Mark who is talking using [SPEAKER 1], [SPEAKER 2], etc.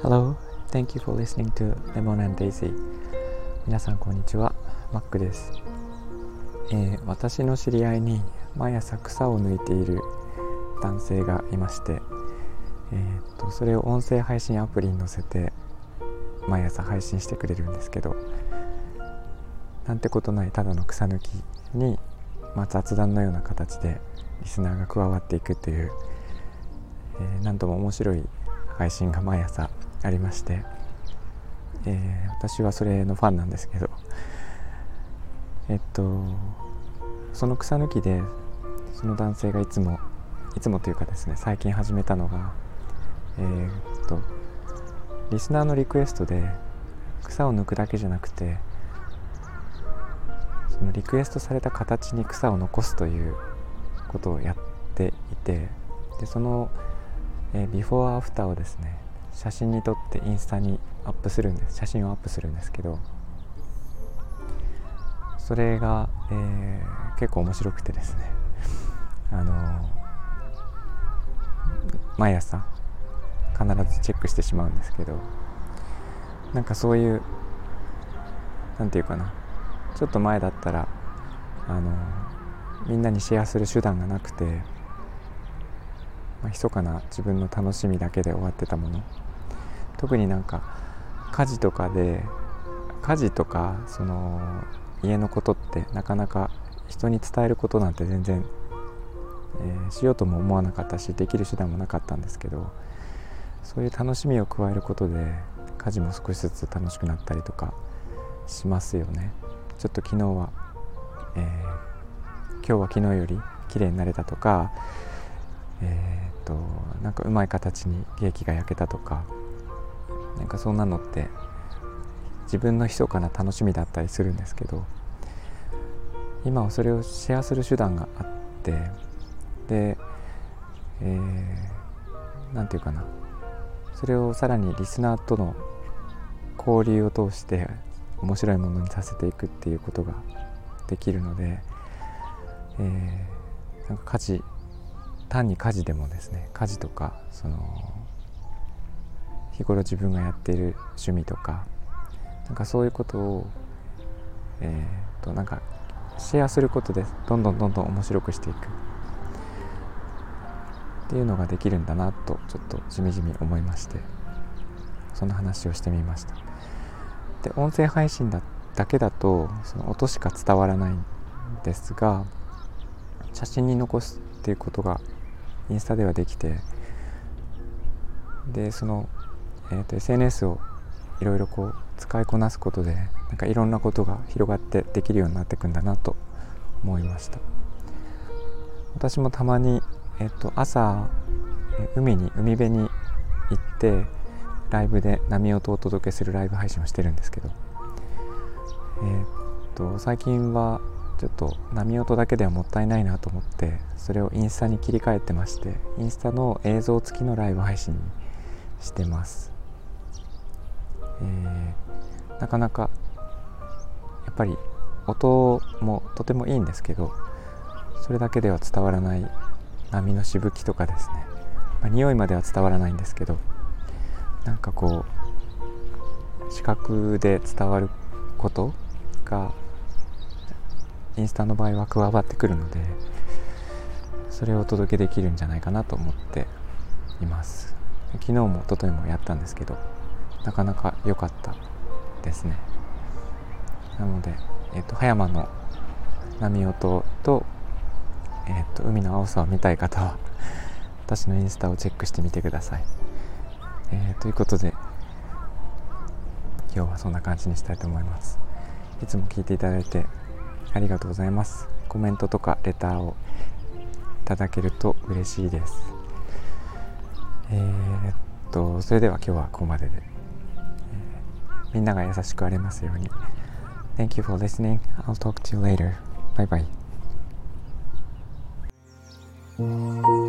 [SPEAKER 1] Hello, thank you for listening to Lemon and Daisy. 皆さんこんにちは、マックです、えー、私の知り合いに毎朝草を抜いている男性がいまして、えー、っとそれを音声配信アプリに載せて毎朝配信してくれるんですけどなんてことないただの草抜きに、まあ、雑談のような形でリスナーが加わっていくという、えー、なんとも面白い配信が毎朝ありまして、えー、私はそれのファンなんですけどえっとその草抜きでその男性がいつもいつもというかですね最近始めたのがえー、っとリスナーのリクエストで草を抜くだけじゃなくてそのリクエストされた形に草を残すということをやっていてでその、えー、ビフォーアフターをですね写真に撮ってインスタにアップするんです。写真をアップするんですけどそれが、えー、結構面白くてですね。あの、毎朝必ずチェックしてしまうんですけどなんかそういう何て言うかなちょっと前だったらあのみんなにシェアする手段がなくて、まあ、密かな自分の楽しみだけで終わってたもの。特になんか家事とかで家事とかその家のことってなかなか人に伝えることなんて全然、えー、しようとも思わなかったしできる手段もなかったんですけどそういう楽しみを加えることで家事も少しずつ楽しくなったりとかしますよね。ちょっと昨日は、今日は昨日より綺麗になれたとかえー、っとなんかうまい形にケーキが焼けたとかなんかそんなのって自分の密かな楽しみだったりするんですけど今はそれをシェアする手段があってで何、えー、て言うかなそれをさらにリスナーとの交流を通して面白いものにさせていくっていうことができるので、えー、なんか家事単に家事でもですね家事とかその日頃自分がやっている趣味とかなんかそういうことを、えーと、なんかシェアすることでどんどんどんどん面白くしていく。っていうのができるんだなとちょっとじみじみ思いましてそんな話をしてみました。で音声配信だだけだとその音しか伝わらないんですが写真に残すっていうことがインスタではできてでそのえーと、SNS をいろいろこう使いこなすことでなんかいろんなことが広がってできるようになっていくんだなと思いました。私もたまに、えーと、朝海に海辺に行ってライブで波音をお届けするライブ配信をしてるんですけど、えーと、と最近はちょっと波音だけではもったいないなと思ってそれをインスタに切り替えてましてインスタの映像付きのライブ配信にしてます。えー、なかなかやっぱり音もとてもいいんですけどそれだけでは伝わらない波のしぶきとかですね、まあ、匂いまでは伝わらないんですけどなんかこう視覚で伝わることがインスタの場合は加わってくるのでそれをお届けできるんじゃないかなと思っています。昨日も一昨日もやったんですけどなかなか良かったですね。なので、えーと、葉山の波音と,、えーと、海の青さを見たい方は私のインスタをチェックしてみてください、えー、ということで今日はそんな感じにしたいと思います。いつも聞いていただいてありがとうございますコメントとかレターをいただけると嬉しいですえー、っとそれでは今日はここまででえみんなが優しくありますように Thank you for listening. I'll talk to you later. Bye bye.